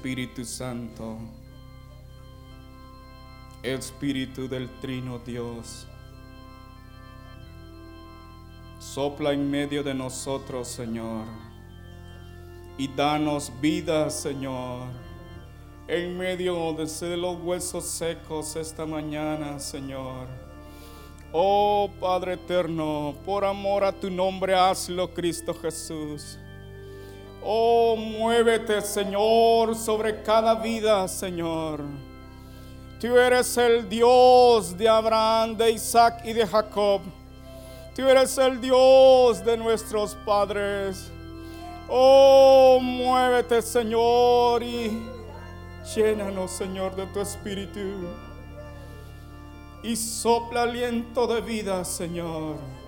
Espíritu Santo, Espíritu del Trino Dios, sopla en medio de nosotros, Señor, y danos vida, Señor, en medio de los huesos secos esta mañana, Señor. Oh Padre eterno, por amor a tu nombre, hazlo, Cristo Jesús. Oh, muévete, Señor, sobre cada vida, Señor. Tú eres el Dios de Abraham, de Isaac y de Jacob. Tú eres el Dios de nuestros padres. Oh, muévete, Señor, y llénanos, Señor, de tu espíritu. Y sopla aliento de vida, Señor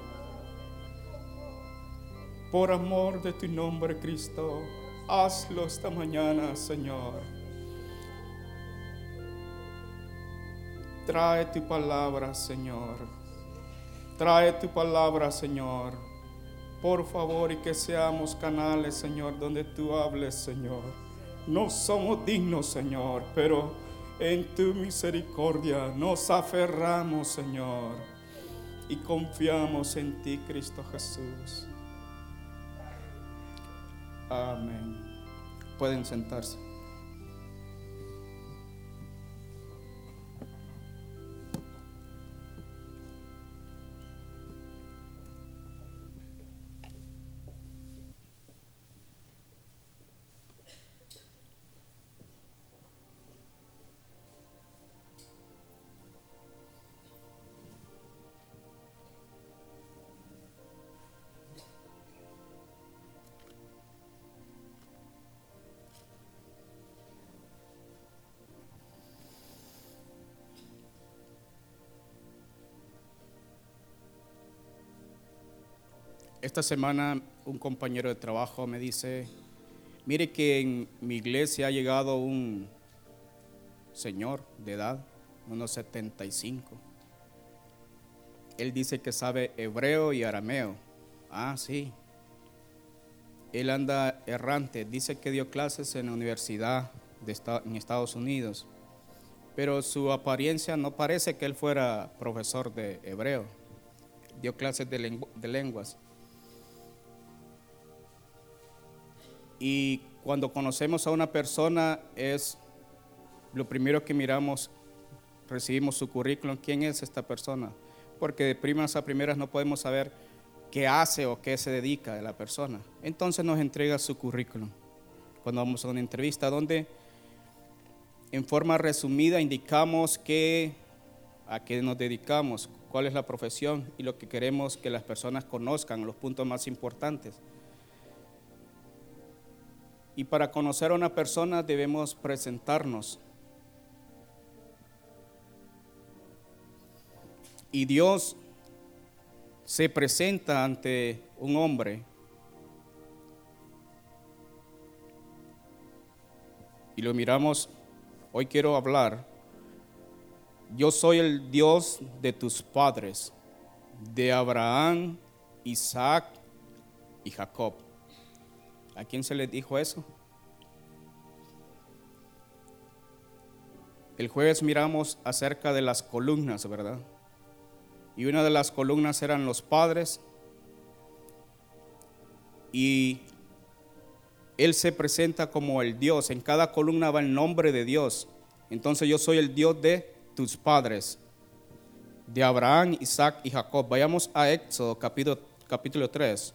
por amor de tu nombre, Cristo, hazlo esta mañana, Señor. Trae tu palabra, Señor. Trae tu palabra, Señor. Por favor, y que seamos canales, Señor, donde tú hables, Señor. No somos dignos, Señor, pero en tu misericordia nos aferramos, Señor, y confiamos en ti, Cristo Jesús. Amén. Pueden sentarse. Esta semana un compañero de trabajo me dice, mire que en mi iglesia ha llegado un señor de edad, unos 75. Él dice que sabe hebreo y arameo. Ah, sí. Él anda errante. Dice que dio clases en la universidad de en Estados Unidos. Pero su apariencia no parece que él fuera profesor de hebreo. Dio clases de, de lenguas. Y cuando conocemos a una persona es lo primero que miramos, recibimos su currículum, quién es esta persona, porque de primas a primeras no podemos saber qué hace o qué se dedica de la persona. Entonces nos entrega su currículum cuando vamos a una entrevista donde en forma resumida indicamos qué, a qué nos dedicamos, cuál es la profesión y lo que queremos que las personas conozcan, los puntos más importantes. Y para conocer a una persona debemos presentarnos. Y Dios se presenta ante un hombre. Y lo miramos, hoy quiero hablar. Yo soy el Dios de tus padres, de Abraham, Isaac y Jacob. ¿A quién se le dijo eso? El jueves miramos acerca de las columnas, ¿verdad? Y una de las columnas eran los padres. Y Él se presenta como el Dios. En cada columna va el nombre de Dios. Entonces yo soy el Dios de tus padres, de Abraham, Isaac y Jacob. Vayamos a Éxodo capítulo, capítulo 3.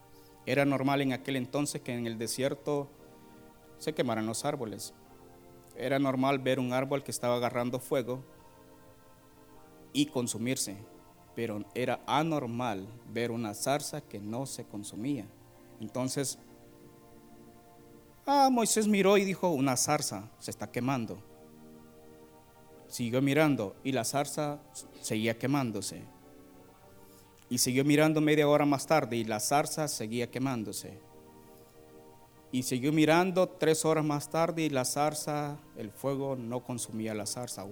Era normal en aquel entonces que en el desierto se quemaran los árboles. Era normal ver un árbol que estaba agarrando fuego y consumirse, pero era anormal ver una zarza que no se consumía. Entonces, ah, Moisés miró y dijo, una zarza se está quemando. Siguió mirando y la zarza seguía quemándose. Y siguió mirando media hora más tarde y la zarza seguía quemándose. Y siguió mirando tres horas más tarde y la zarza, el fuego no consumía la zarza.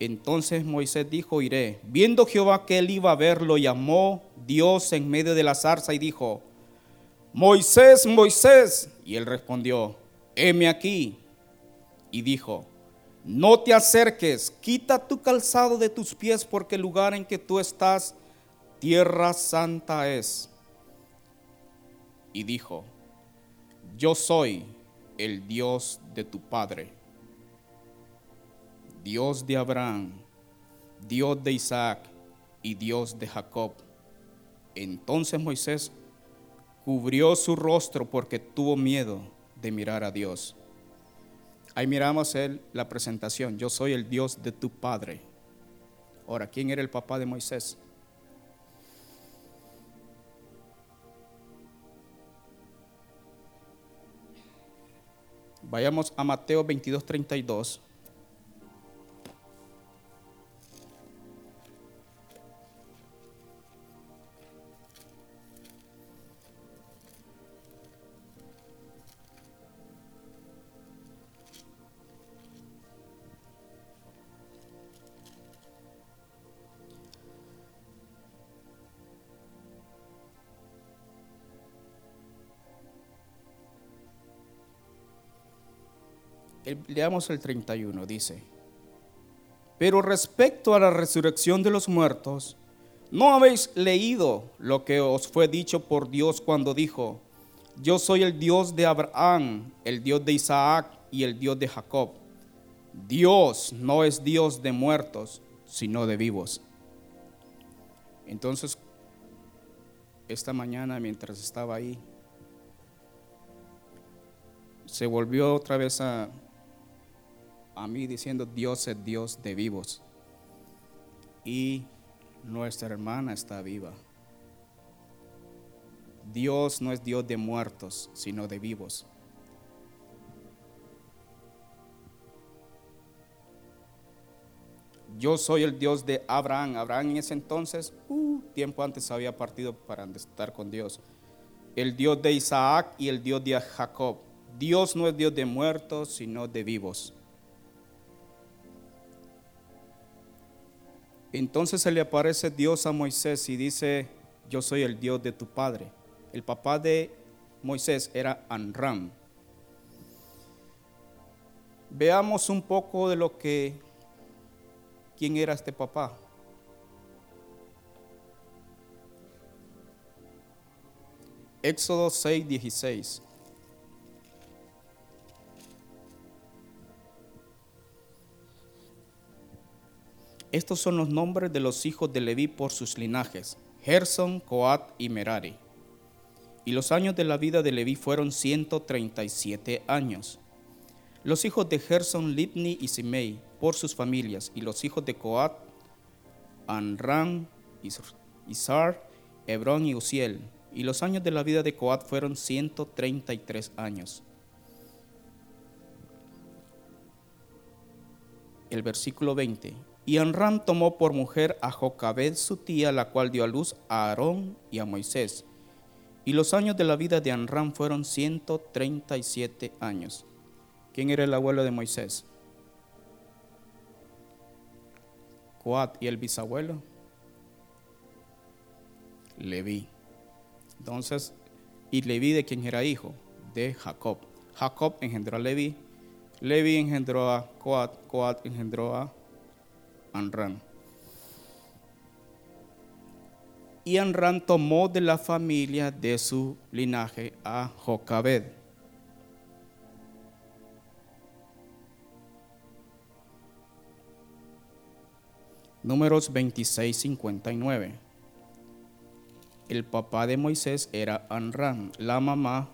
Entonces Moisés dijo, iré. Viendo Jehová que él iba a verlo, llamó Dios en medio de la zarza y dijo, Moisés, Moisés. Y él respondió, heme aquí. Y dijo, no te acerques, quita tu calzado de tus pies, porque el lugar en que tú estás, tierra santa es. Y dijo, yo soy el Dios de tu Padre, Dios de Abraham, Dios de Isaac y Dios de Jacob. Entonces Moisés cubrió su rostro porque tuvo miedo de mirar a Dios. Ahí miramos él la presentación. Yo soy el Dios de tu padre. Ahora, ¿quién era el papá de Moisés? Vayamos a Mateo 22, 32. Leamos el 31, dice, pero respecto a la resurrección de los muertos, ¿no habéis leído lo que os fue dicho por Dios cuando dijo, yo soy el Dios de Abraham, el Dios de Isaac y el Dios de Jacob? Dios no es Dios de muertos, sino de vivos. Entonces, esta mañana mientras estaba ahí, se volvió otra vez a, a mí diciendo Dios es Dios de vivos. Y nuestra hermana está viva. Dios no es Dios de muertos, sino de vivos. Yo soy el Dios de Abraham. Abraham en ese entonces, uh, tiempo antes había partido para estar con Dios. El Dios de Isaac y el Dios de Jacob. Dios no es Dios de muertos, sino de vivos. Entonces se le aparece Dios a Moisés y dice, yo soy el Dios de tu padre. El papá de Moisés era Anram. Veamos un poco de lo que, quién era este papá. Éxodo 6, 16. Estos son los nombres de los hijos de Leví por sus linajes, Gerson, Coat y Merari. Y los años de la vida de Leví fueron 137 años. Los hijos de Gerson, Libni y Simei por sus familias, y los hijos de Coat, Anram, Isar, Hebrón y Uziel. Y los años de la vida de Coat fueron 133 años. El versículo 20. Y Anram tomó por mujer a Jocabed su tía, la cual dio a luz a Aarón y a Moisés. Y los años de la vida de Anram fueron 137 años. ¿Quién era el abuelo de Moisés? Coat y el bisabuelo. Leví. Entonces, ¿y Leví de quién era hijo? De Jacob. Jacob engendró a Leví. Leví engendró a Coat. Coat engendró a Anran. Y Anran tomó de la familia de su linaje a Jocabed. Números 26, 59. El papá de Moisés era Anran, la mamá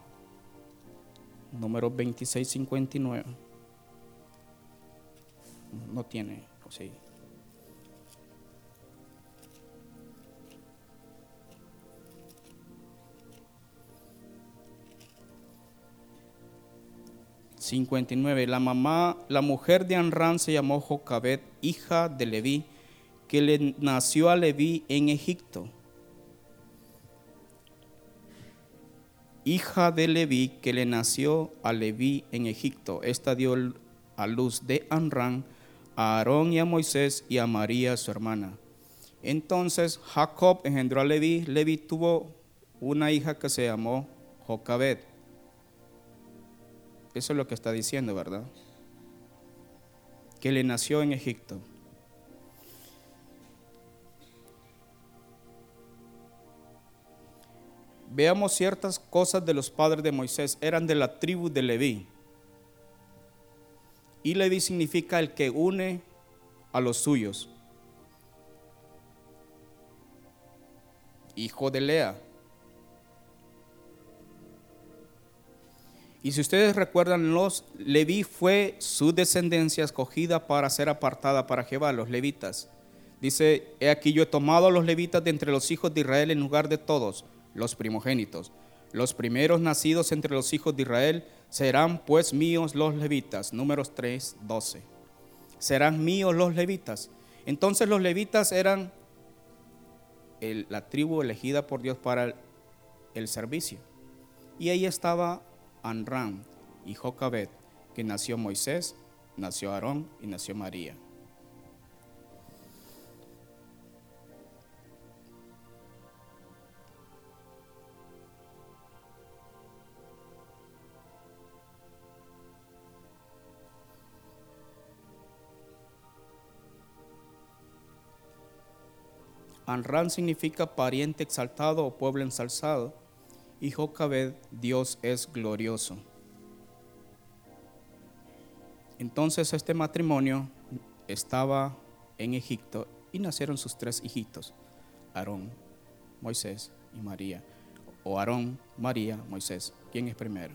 número 2659. No tiene, sí. ...59... La mamá, la mujer de Anran se llamó Jocabet, hija de Leví... ...que le nació a Leví en Egipto... hija de Leví, que le nació a Leví en Egipto. Esta dio a luz de Anran a Aarón y a Moisés y a María su hermana. Entonces Jacob engendró a Leví. Leví tuvo una hija que se llamó Jocabed. Eso es lo que está diciendo, ¿verdad? Que le nació en Egipto. Veamos ciertas cosas de los padres de Moisés. Eran de la tribu de Leví. Y Leví significa el que une a los suyos. Hijo de Lea. Y si ustedes recuerdan, los Leví fue su descendencia escogida para ser apartada para Jehová, los levitas. Dice, he aquí yo he tomado a los levitas de entre los hijos de Israel en lugar de todos, los primogénitos. Los primeros nacidos entre los hijos de Israel serán pues míos los levitas. Números 3, 12. Serán míos los levitas. Entonces los levitas eran la tribu elegida por Dios para el, servicio. Y ahí estaba Anram y Jocabet, que nació Moisés, nació Aarón y nació María. Anran significa pariente exaltado o pueblo ensalzado. Y Jocabed, Dios es glorioso. Entonces este matrimonio estaba en Egipto y nacieron sus tres hijitos, Aarón, Moisés y María. O Aarón, María, Moisés. ¿Quién es primero?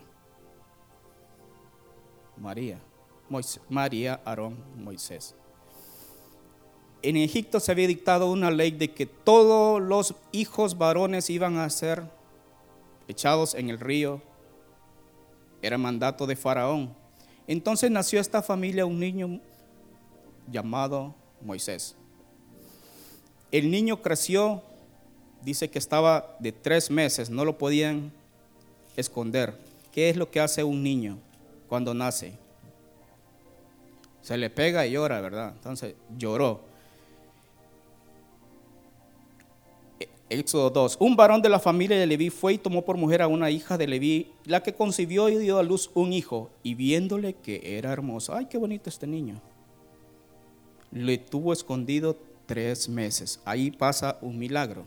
María. María, Aarón, Moisés en Egipto se había dictado una ley de que todos los hijos varones iban a ser echados en el río. Era mandato de Faraón. Entonces nació esta familia un niño llamado Moisés. El niño creció, dice que estaba de tres meses, no lo podían esconder. ¿Qué es lo que hace un niño cuando nace? Se le pega y llora, ¿verdad? Entonces lloró. Éxodo 2. Un varón de la familia de Leví fue y tomó por mujer a una hija de Leví, la que concibió y dio a luz un hijo, y viéndole que era hermoso, ay, qué bonito este niño, le tuvo escondido tres meses. Ahí pasa un milagro.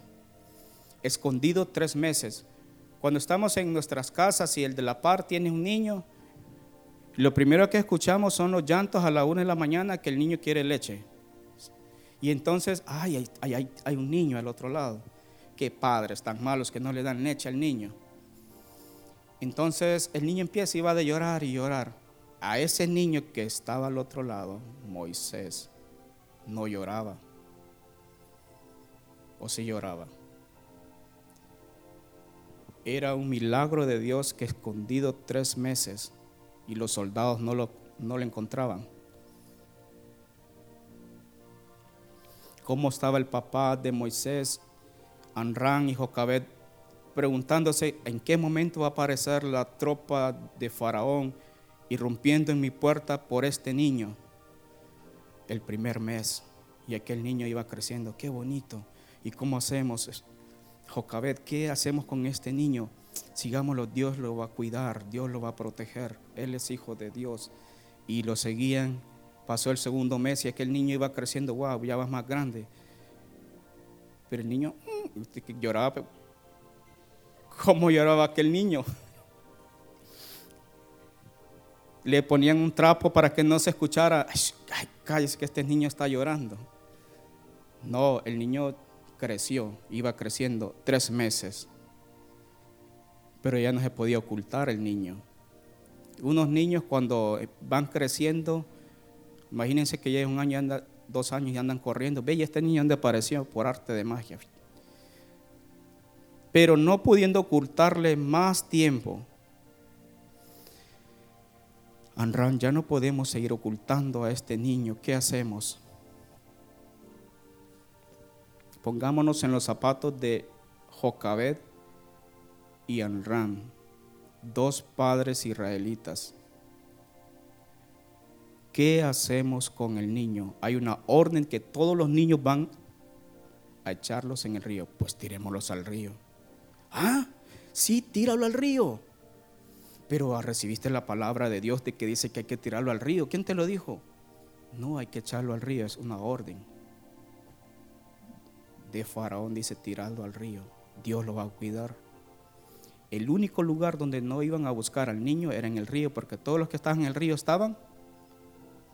Escondido tres meses. Cuando estamos en nuestras casas y el de la par tiene un niño, lo primero que escuchamos son los llantos a la una de la mañana que el niño quiere leche. Y entonces, ay, hay un niño al otro lado qué padres tan malos que no le dan leche al niño. Entonces el niño empieza y va de llorar y llorar. A ese niño que estaba al otro lado, Moisés, no lloraba. O si lloraba. Era un milagro de Dios que escondido tres meses y los soldados no lo, no lo encontraban. ¿Cómo estaba el papá de Moisés Anran y Jocabet preguntándose en qué momento va a aparecer la tropa de Faraón irrumpiendo en mi puerta por este niño. El primer mes. Y aquel niño iba creciendo. Qué bonito. ¿Y cómo hacemos? Jocabet, ¿qué hacemos con este niño? Sigámoslo, Dios lo va a cuidar, Dios lo va a proteger. Él es hijo de Dios. Y lo seguían. Pasó el segundo mes y aquel niño iba creciendo. Wow, ya va más grande. Pero el niño lloraba. ¿Cómo lloraba aquel niño? Le ponían un trapo para que no se escuchara. Ay, cállese que este niño está llorando. No, el niño creció, iba creciendo tres meses. Pero ya no se podía ocultar el niño. Unos niños cuando van creciendo, imagínense que ya un año, anda, dos años y andan corriendo. Ve, y este niño anda apareció por arte de magia. Pero no pudiendo ocultarle más tiempo, Anran, ya no podemos seguir ocultando a este niño. ¿Qué hacemos? Pongámonos en los zapatos de Jocabed y Anran, dos padres israelitas. ¿Qué hacemos con el niño? Hay una orden que todos los niños van a echarlos en el río. Pues tirémoslos al río. Ah, sí, tíralo al río. Pero recibiste la palabra de Dios de que dice que hay que tirarlo al río. ¿Quién te lo dijo? No, hay que echarlo al río, es una orden. De Faraón dice tirarlo al río. Dios lo va a cuidar. El único lugar donde no iban a buscar al niño era en el río, porque todos los que estaban en el río estaban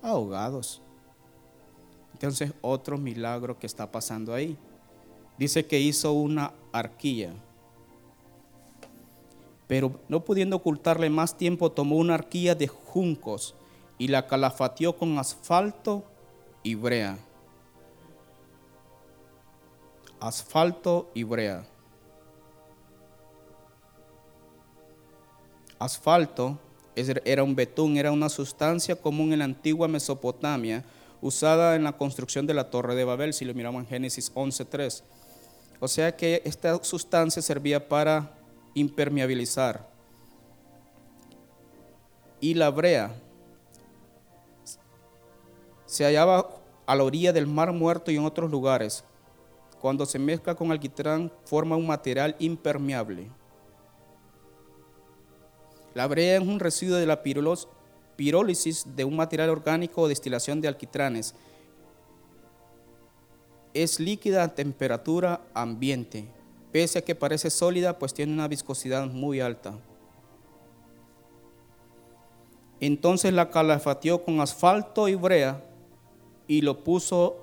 ahogados. Entonces, otro milagro que está pasando ahí. Dice que hizo una arquilla pero no pudiendo ocultarle más tiempo, tomó una arquilla de juncos y la calafateó con asfalto y brea. Asfalto y brea. Asfalto era un betún, era una sustancia común en la antigua Mesopotamia, usada en la construcción de la Torre de Babel, si lo miramos en Génesis 11.3. O sea que esta sustancia servía para impermeabilizar. Y la brea se hallaba a la orilla del mar muerto y en otros lugares. Cuando se mezcla con alquitrán forma un material impermeable. La brea es un residuo de la pirólisis de un material orgánico o destilación de alquitranes. Es líquida a temperatura ambiente Pese a que parece sólida, pues tiene una viscosidad muy alta. Entonces la calafateó con asfalto y brea y lo puso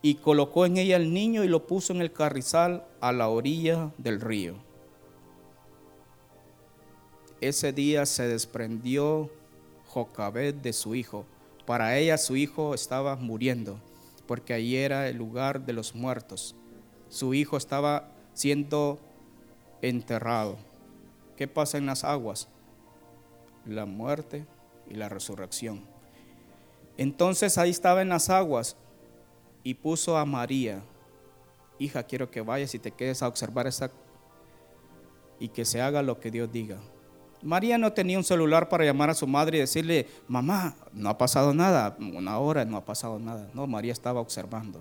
y colocó en ella el niño y lo puso en el carrizal a la orilla del río. Ese día se desprendió Jocabed de su hijo. Para ella su hijo estaba muriendo, porque allí era el lugar de los muertos su hijo estaba siendo enterrado. ¿Qué pasa en las aguas? La muerte y la resurrección. Entonces ahí estaba en las aguas y puso a María, hija, quiero que vayas y te quedes a observar esa y que se haga lo que Dios diga. María no tenía un celular para llamar a su madre y decirle, mamá, no ha pasado nada, una hora no ha pasado nada. No, María estaba observando.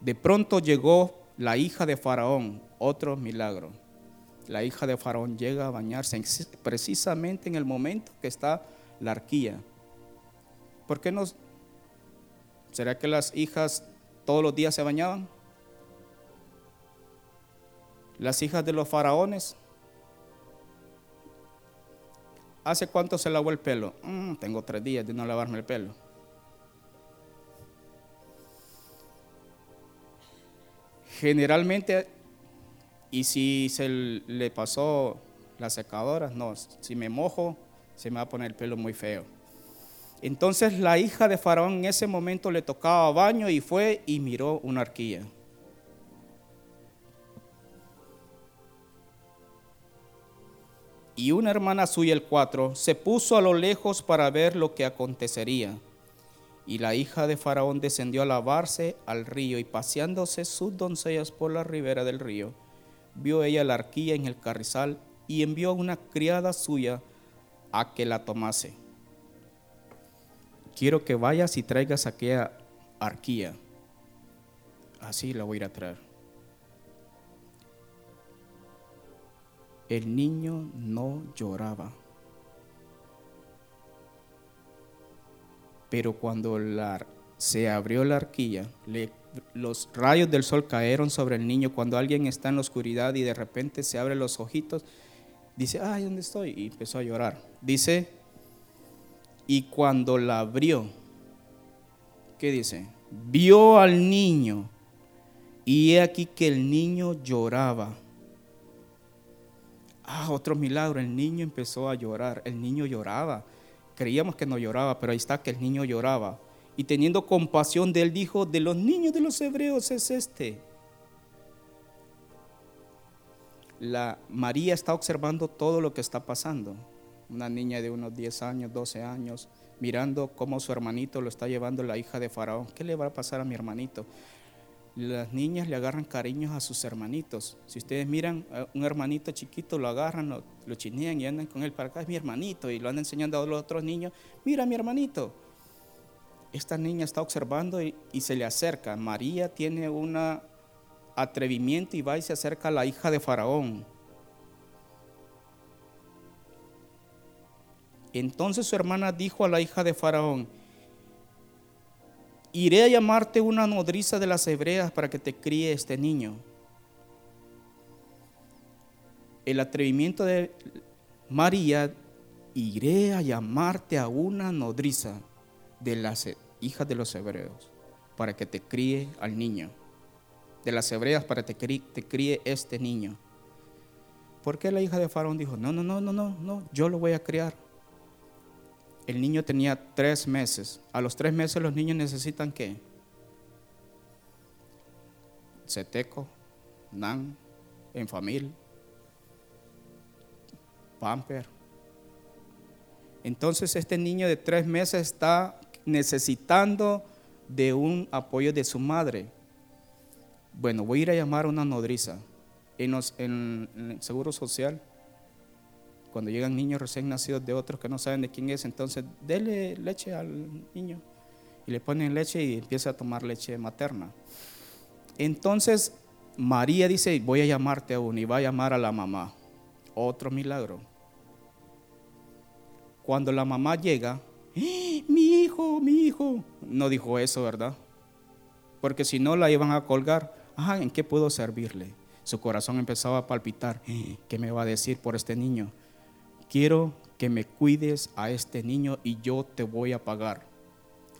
De pronto llegó la hija de Faraón, otro milagro. La hija de Faraón llega a bañarse precisamente en el momento que está la arquía. ¿Por qué no? ¿Será que las hijas todos los días se bañaban? Las hijas de los faraones. ¿Hace cuánto se lavó el pelo? Mm, tengo tres días de no lavarme el pelo. Generalmente, y si se le pasó la secadora, no, si me mojo, se me va a poner el pelo muy feo. Entonces la hija de Faraón en ese momento le tocaba baño y fue y miró una arquilla. Y una hermana suya, el cuatro, se puso a lo lejos para ver lo que acontecería. Y la hija de Faraón descendió a lavarse al río y paseándose sus doncellas por la ribera del río, vio ella la arquilla en el carrizal y envió a una criada suya a que la tomase. Quiero que vayas y traigas aquella arquilla. Así la voy a a traer. El niño no lloraba. pero cuando se abrió la arquilla, los rayos del sol cayeron sobre el niño. Cuando alguien está en la oscuridad y de repente se abre los ojitos, dice, ay, ¿dónde estoy? Y empezó a llorar. Dice, y cuando la abrió, ¿qué dice? Vio al niño y he aquí que el niño lloraba. Ah, otro milagro, el niño empezó a llorar, el niño lloraba. Creíamos que no lloraba, pero ahí está que el niño lloraba. Y teniendo compasión de él dijo, de los niños de los hebreos es este. La María está observando todo lo que está pasando. Una niña de unos 10 años, 12 años, mirando cómo su hermanito lo está llevando la hija de Faraón. ¿Qué le va a pasar a mi hermanito? Las niñas le agarran cariños a sus hermanitos. Si ustedes miran a un hermanito chiquito, lo agarran, lo, chinean y andan con él para acá, es mi hermanito, y lo andan enseñando a los otros niños, mira mi hermanito. Esta niña está observando y, y se le acerca. María tiene un atrevimiento y va y se acerca a la hija de Faraón. Entonces su hermana dijo a la hija de Faraón, iré a llamarte una nodriza de las hebreas para que te críe este niño. El atrevimiento de María, iré a llamarte a una nodriza de las hijas de los hebreos para que te críe al niño. De las hebreas para que te críe este niño. ¿Por qué la hija de Faraón dijo, no, no, no, no, no, no, yo lo voy a criar? El niño tenía tres meses. A los tres meses los niños necesitan qué? Seteco, nan, en familia, pamper. Entonces este niño de tres meses está necesitando de un apoyo de su madre. Bueno, voy a ir a llamar a una nodriza en, en el Seguro Social cuando llegan niños recién nacidos de otros que no saben de quién es, entonces dele leche al niño y le ponen leche y empieza a tomar leche materna. Entonces María dice, voy a llamarte aún y va a llamar a la mamá. Otro milagro. Cuando la mamá llega, ¡Eh, mi hijo, mi hijo, no dijo eso, ¿verdad? Porque si no la iban a colgar, ah, ¿en qué puedo servirle? Su corazón empezaba a palpitar, ¡Eh, ¿qué me va a decir por este niño? Quiero que me cuides a este niño y yo te voy a pagar.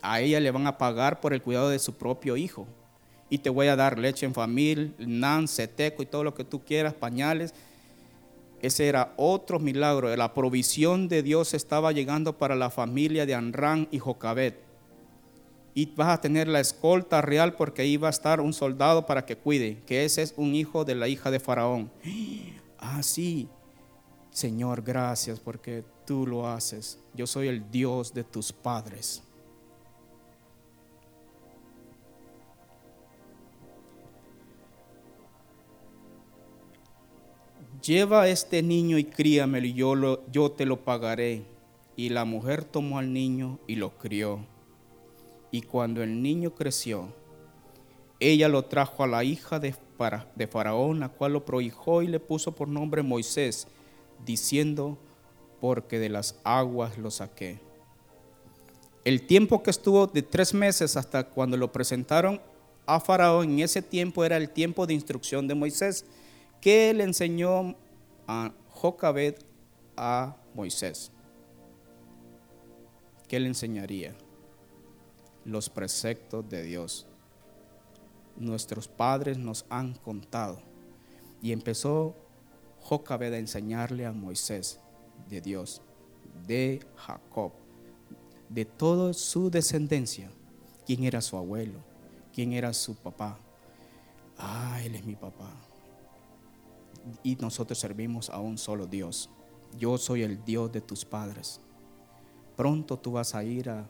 A ella le van a pagar por el cuidado de su propio hijo. Y te voy a dar leche en familia, nan, seteco y todo lo que tú quieras, pañales. Ese era otro milagro. La provisión de Dios estaba llegando para la familia de Anrán y Jocabet. Y vas a tener la escolta real porque ahí va a estar un soldado para que cuide, que ese es un hijo de la hija de Faraón. Ah, sí, Señor, gracias porque tú lo haces. Yo soy el Dios de tus padres. Lleva a este niño y críamelo y yo, yo te lo pagaré. Y la mujer tomó al niño y lo crió. Y cuando el niño creció, ella lo trajo a la hija de, de Faraón, la cual lo prohijó y le puso por nombre Moisés diciendo, porque de las aguas lo saqué. El tiempo que estuvo de tres meses hasta cuando lo presentaron a Faraón, en ese tiempo era el tiempo de instrucción de Moisés, que le enseñó a Jocabed a Moisés. ¿Qué le enseñaría? Los preceptos de Dios. Nuestros padres nos han contado. Y empezó Jocabed a enseñarle a Moisés de Dios, de Jacob, de toda su descendencia, quién era su abuelo, quién era su papá. Ah, él es mi papá. Y nosotros servimos a un solo Dios. Yo soy el Dios de tus padres. Pronto tú vas a ir a,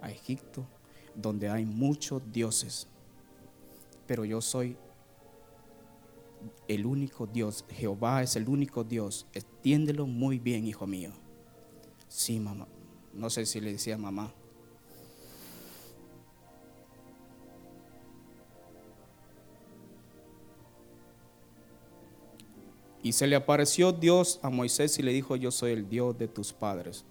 a Egipto, donde hay muchos dioses, pero yo soy el único Dios, Jehová es el único Dios. Entiéndelo muy bien, hijo mío. Sí, mamá. No sé si le decía mamá. Y se le apareció Dios a Moisés y le dijo, yo soy el Dios de tus padres,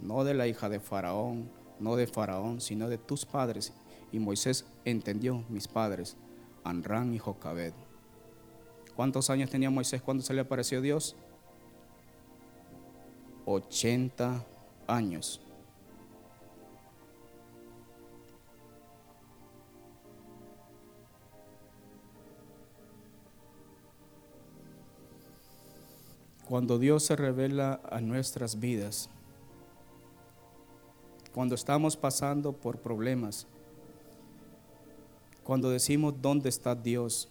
no de la hija de Faraón, no de Faraón, sino de tus padres. Y Moisés entendió, mis padres, Anrán y Jocabed. ¿Cuántos años tenía Moisés cuando se le apareció Dios? 80 años. Cuando Dios se revela a nuestras vidas, cuando estamos pasando por problemas, cuando decimos dónde está Dios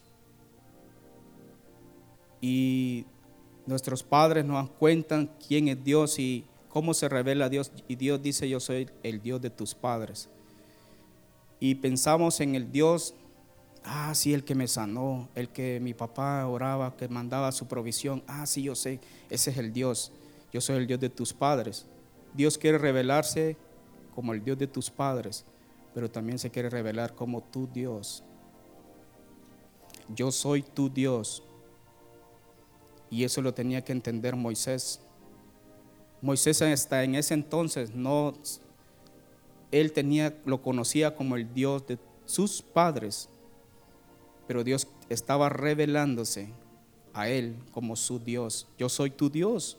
y nuestros padres nos cuentan quién es Dios y cómo se revela Dios y Dios dice yo soy el Dios de tus padres. Y pensamos en el Dios, ah, sí, el que me sanó, el que mi papá oraba, que mandaba su provisión, ah, sí, yo sé, ese es el Dios, yo soy el Dios de tus padres. Dios quiere revelarse como el Dios de tus padres, pero también se quiere revelar como tu Dios. Yo soy tu Dios. Y eso lo tenía que entender Moisés. Moisés hasta en ese entonces no él tenía lo conocía como el Dios de sus padres, pero Dios estaba revelándose a él como su Dios. Yo soy tu Dios.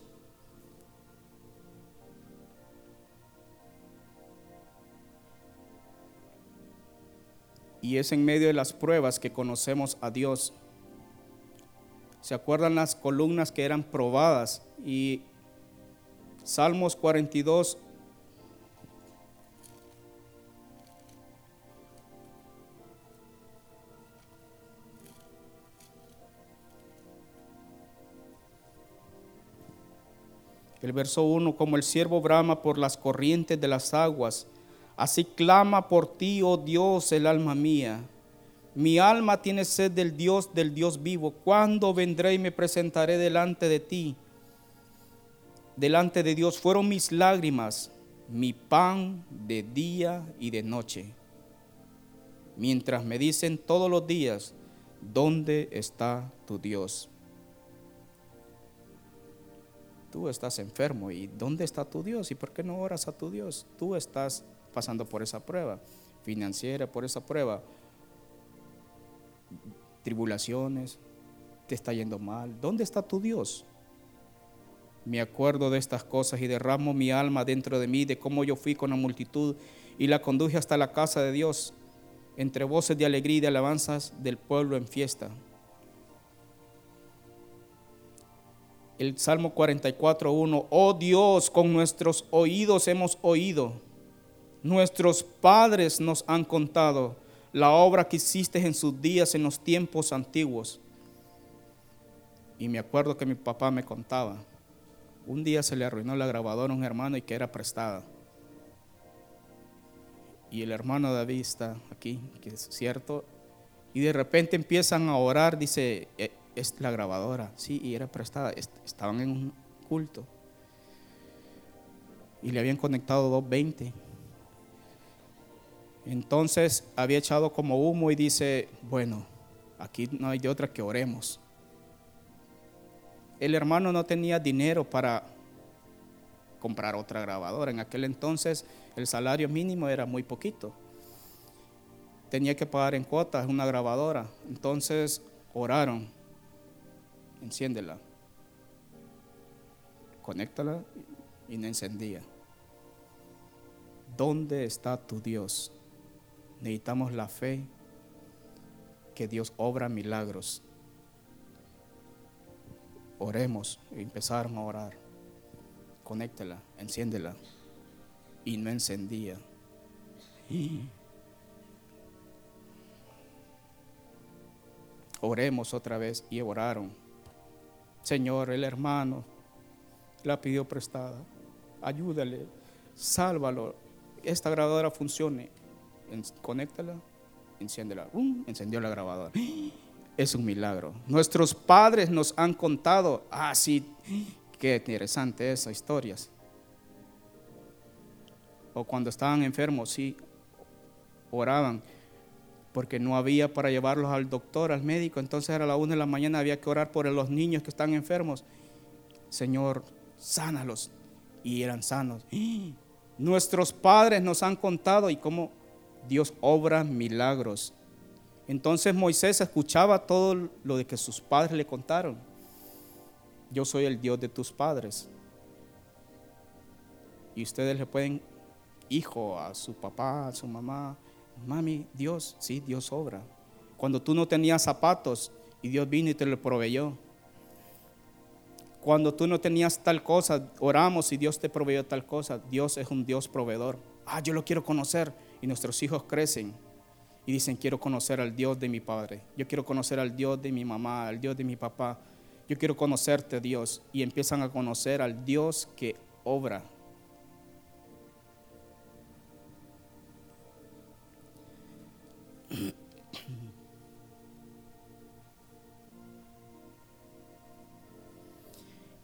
Y es en medio de las pruebas que conocemos a Dios. ¿Se acuerdan las columnas que eran probadas? Y Salmos 42. El verso 1, como el siervo brama por las corrientes de las aguas, Así clama por ti, oh Dios, el alma mía. Mi alma tiene sed del Dios, del Dios vivo. ¿Cuándo vendré y me presentaré delante de ti? Delante de Dios fueron mis lágrimas, mi pan de día y de noche. Mientras me dicen todos los días, ¿dónde está tu Dios? Tú estás enfermo y ¿dónde está tu Dios? ¿Y por qué no oras a tu Dios? Tú estás pasando por esa prueba financiera, por esa prueba, tribulaciones, te está yendo mal. ¿Dónde está tu Dios? Me acuerdo de estas cosas y derramo mi alma dentro de mí, de cómo yo fui con la multitud y la conduje hasta la casa de Dios, entre voces de alegría y de alabanzas del pueblo en fiesta. El Salmo 44.1, oh Dios, con nuestros oídos hemos oído Nuestros padres nos han contado la obra que hiciste en sus días en los tiempos antiguos. Y me acuerdo que mi papá me contaba, un día se le arruinó la grabadora a un hermano y que era prestada. Y el hermano David está aquí, que es cierto. Y de repente empiezan a orar, dice, e, es la grabadora. Sí, y era prestada. Estaban en un culto. Y le habían conectado 220. Entonces había echado como humo y dice, bueno, aquí no hay de otra que oremos. El hermano no tenía dinero para comprar otra grabadora. En aquel entonces el salario mínimo era muy poquito. Tenía que pagar en cuotas una grabadora. Entonces oraron. Enciéndela. Conéctala y no encendía. ¿Dónde está tu Dios? Necesitamos la fe que Dios obra milagros. Oremos, empezaron a orar. Conéctela, enciéndela. Y no encendía. Oremos otra vez y oraron. Señor, el hermano la pidió prestada. Ayúdale, sálvalo. Esta grabadora funcione conéctala, enciéndela, encendió la grabadora. Es un milagro. Nuestros padres nos han contado, ah, sí, qué interesante esas historias. O cuando estaban enfermos, sí, oraban, porque no había para llevarlos al doctor, al médico. Entonces era la una de la mañana, había que orar por los niños que están enfermos. Señor, sánalos. Y eran sanos. Nuestros padres nos han contado y cómo Dios obra milagros. Entonces Moisés escuchaba todo lo de que sus padres le contaron. Yo soy el Dios de tus padres. Y ustedes le pueden, hijo, a su papá, a su mamá, mami, Dios, sí, Dios obra. Cuando tú no tenías zapatos y Dios vino y te lo proveyó. Cuando tú no tenías tal cosa, oramos y Dios te proveyó tal cosa. Dios es un Dios proveedor. Ah, yo lo quiero conocer. Y nuestros hijos crecen y dicen, quiero conocer al Dios de mi padre. Yo quiero conocer al Dios de mi mamá, al Dios de mi papá. Yo quiero conocerte, Dios. Y empiezan a conocer al Dios que obra.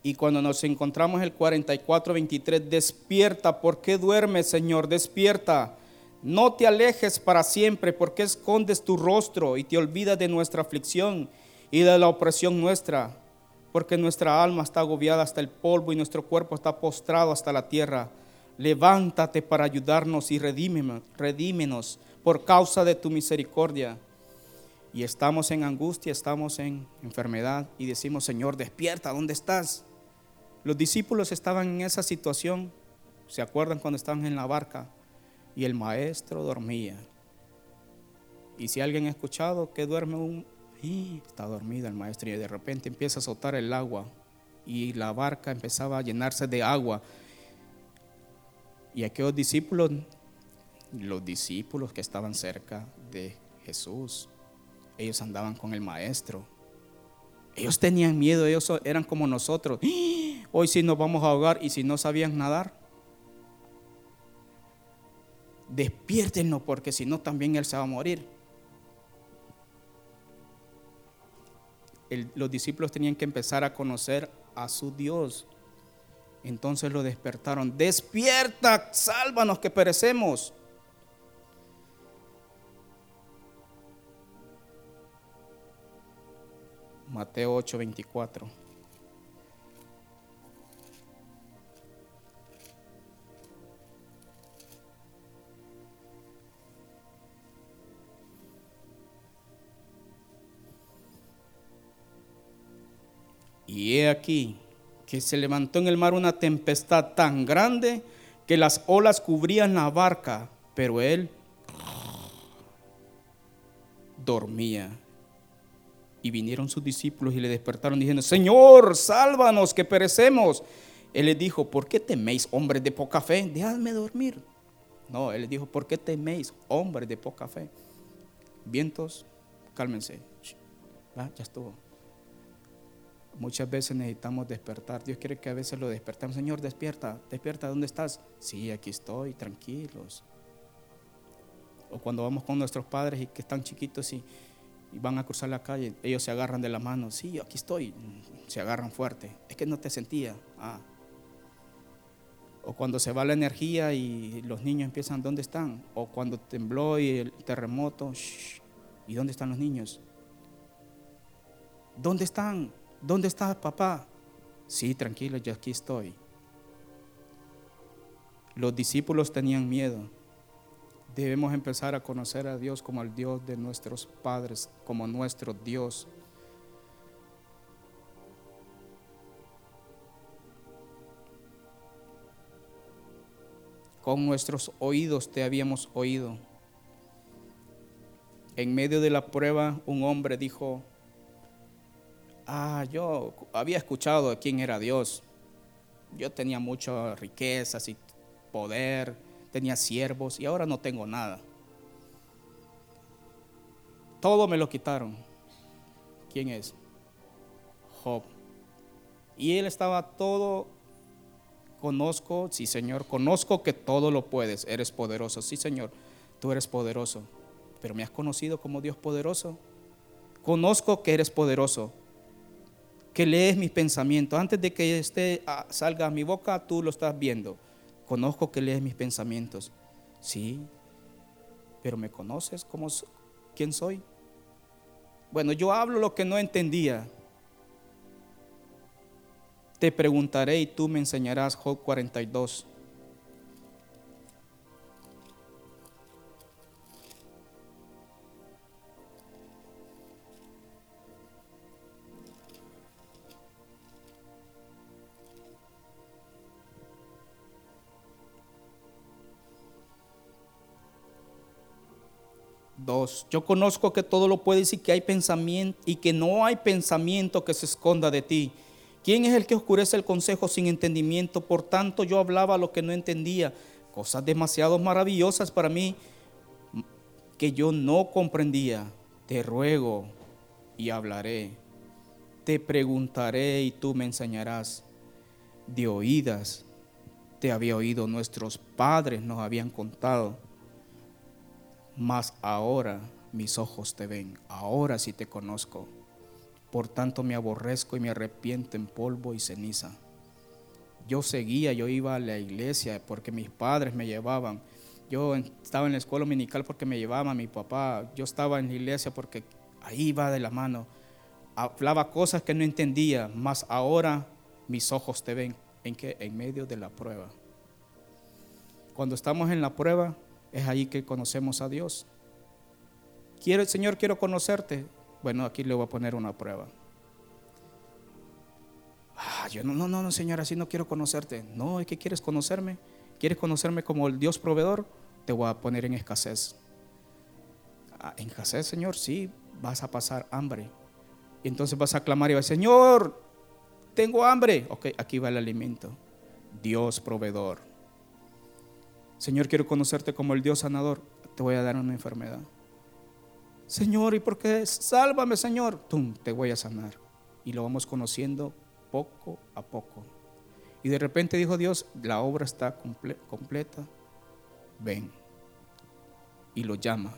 Y cuando nos encontramos el 44-23, despierta, ¿por qué duermes, Señor? Despierta. No te alejes para siempre, porque escondes tu rostro y te olvidas de nuestra aflicción y de la opresión nuestra, porque nuestra alma está agobiada hasta el polvo y nuestro cuerpo está postrado hasta la tierra. Levántate para ayudarnos y redímenos, por causa de tu misericordia. Y estamos en angustia, estamos en enfermedad y decimos, Señor, despierta, ¿dónde estás? Los discípulos estaban en esa situación, ¿se acuerdan cuando estaban en la barca? Y el maestro dormía. Y si alguien ha escuchado que duerme un... está dormido el maestro y de repente empieza a soltar el agua y la barca empezaba a llenarse de agua. Y aquellos discípulos, los discípulos que estaban cerca de Jesús, ellos andaban con el maestro. Ellos tenían miedo, ellos eran como nosotros. Hoy sí nos vamos a ahogar y si no sabían nadar, despiértenlo porque si no también él se va a morir. los discípulos tenían que empezar a conocer a su Dios. Entonces lo despertaron. Despierta, sálvanos que perecemos. Mateo 8:24. Y he aquí que se levantó en el mar una tempestad tan grande que las olas cubrían la barca, pero él dormía. Y vinieron sus discípulos y le despertaron diciendo, Señor, sálvanos que perecemos. Él les dijo, ¿por qué teméis, hombres de poca fe? Dejadme dormir. No, él les dijo, ¿por qué teméis, hombres de poca fe? Vientos, cálmense. ya estuvo. Muchas veces necesitamos despertar. Dios quiere que a veces lo despertemos. Señor, despierta, despierta, ¿dónde estás? Sí, aquí estoy, tranquilos. O cuando vamos con nuestros padres y que están chiquitos y, van a cruzar la calle, ellos se agarran de la mano. Sí, aquí estoy. Se agarran fuerte. Es que no te sentía. Ah. O cuando se va la energía y los niños empiezan, ¿dónde están? O cuando tembló y el terremoto, ¿y dónde están los niños? ¿Dónde están? ¿Dónde está papá? Sí, tranquilo, yo aquí estoy. Los discípulos tenían miedo. Debemos empezar a conocer a Dios como el Dios de nuestros padres, como nuestro Dios. Con nuestros oídos te habíamos oído. En medio de la prueba, un hombre dijo, ah, yo había escuchado de quién era Dios. Yo tenía muchas riquezas y poder, tenía siervos y ahora no tengo nada. Todo me lo quitaron. ¿Quién es? Job. Y él estaba todo, conozco, sí Señor, conozco que todo lo puedes, eres poderoso, sí Señor, tú eres poderoso, pero me has conocido como Dios poderoso. Conozco que eres poderoso, que lees mis pensamientos. Antes de que este salga a mi boca, tú lo estás viendo. Conozco que lees mis pensamientos. Sí, pero ¿me conoces como quién soy? Bueno, yo hablo lo que no entendía. Te preguntaré y tú me enseñarás Job 42. Yo conozco que todo lo puedes y que hay pensamiento y que no hay pensamiento que se esconda de ti. ¿Quién es el que oscurece el consejo sin entendimiento? Por tanto yo hablaba lo que no entendía, cosas demasiado maravillosas para mí que yo no comprendía. Te ruego y hablaré. Te preguntaré y tú me enseñarás. De oídas te había oído, nuestros padres nos habían contado. Mas ahora mis ojos te ven, ahora sí te conozco. Por tanto me aborrezco y me arrepiento en polvo y ceniza. Yo seguía, yo iba a la iglesia porque mis padres me llevaban. Yo estaba en la escuela dominical porque me llevaba mi papá. Yo estaba en la iglesia porque ahí iba de la mano. Hablaba cosas que no entendía, mas ahora mis ojos te ven en que en medio de la prueba. Cuando estamos en la prueba es ahí que conocemos a Dios. Quiero, Señor, quiero conocerte. Bueno, aquí le voy a poner una prueba. Ah, yo no, no, no, Señor, así no quiero conocerte. No, es que quieres conocerme. ¿Quieres conocerme como el Dios proveedor? Te voy a poner en escasez. Ah, en escasez, Señor, sí, vas a pasar hambre. Y entonces vas a clamar y vas a decir, Señor, tengo hambre. Ok, aquí va el alimento. Dios proveedor. Señor, quiero conocerte como el Dios sanador. Te voy a dar una enfermedad. Señor, ¿y por qué? Sálvame, Señor. Tum, te voy a sanar. Y lo vamos conociendo poco a poco. Y de repente dijo Dios, la obra está completa. Ven. Y lo llama.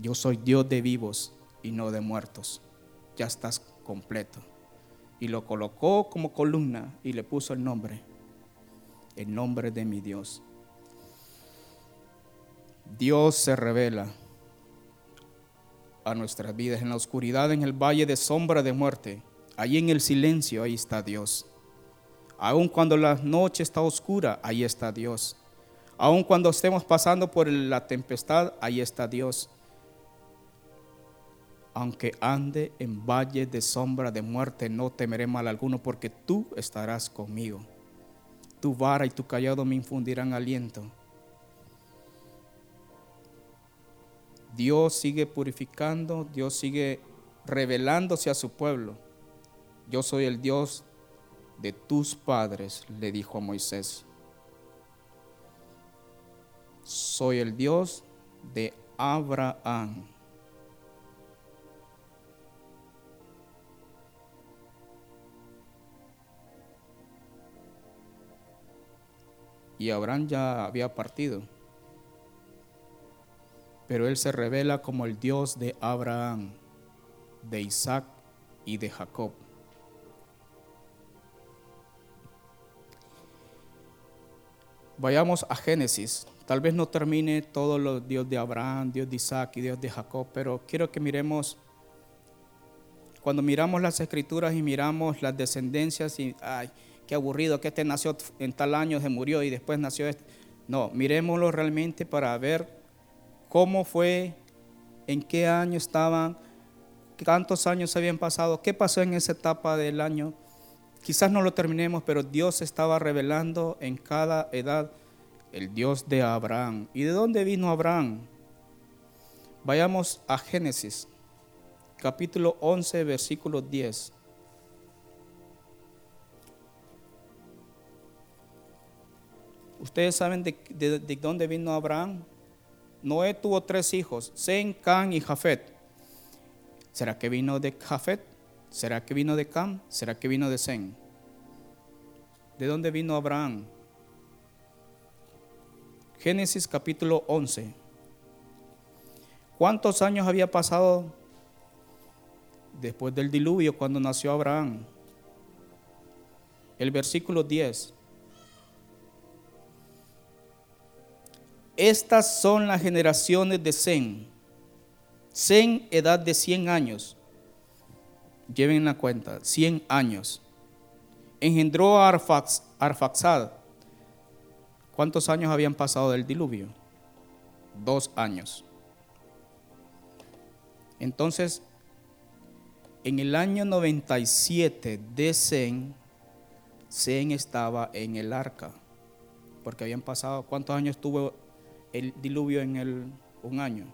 Yo soy Dios de vivos y no de muertos. Ya estás completo. Y lo colocó como columna y le puso el nombre. El nombre de mi Dios. Dios se revela a nuestras vidas. En la oscuridad, en el valle de sombra de muerte, ahí en el silencio, ahí está Dios. Aun cuando la noche está oscura, ahí está Dios. Aun cuando estemos pasando por la tempestad, ahí está Dios. Aunque ande en valle de sombra de muerte, no temeré mal alguno, porque tú estarás conmigo. Tu vara y tu callado me infundirán aliento. Dios sigue purificando, Dios sigue revelándose a su pueblo. Yo soy el Dios de tus padres, le dijo a Moisés. Soy el Dios de Abraham. Y Abraham ya había partido pero Él se revela como el Dios de Abraham, de Isaac y de Jacob. Vayamos a Génesis. Tal vez no termine todos los Dios de Abraham, Dios de Isaac y Dios de Jacob, pero quiero que miremos, cuando miramos las escrituras y miramos las descendencias y, ay, qué aburrido que este nació en tal año, se murió y después nació este. No, miremoslo realmente para ver cómo fue, en qué año estaban, cuántos años habían pasado, qué pasó en esa etapa del año. Quizás no lo terminemos, pero Dios estaba revelando en cada edad el Dios de Abraham. ¿Y de dónde vino Abraham? Vayamos a Génesis, capítulo 11, versículo 10. ¿Ustedes saben de, de dónde vino Abraham? Noé tuvo tres hijos, Zen, Can y Jafet. ¿Será que vino de Jafet? ¿Será que vino de Cam? ¿Será que vino de Zen? ¿De dónde vino Abraham? Génesis capítulo 11. ¿Cuántos años había pasado después del diluvio cuando nació Abraham? El versículo 10. Estas son las generaciones de Zen. Zen, edad de 100 años. Lleven la cuenta, 100 años. Engendró a Arfaxad. ¿Cuántos años habían pasado del diluvio? Dos años. Entonces, en el año 97 de Zen, Zen estaba en el arca, porque habían pasado, ¿cuántos años tuvo el diluvio en el, un año.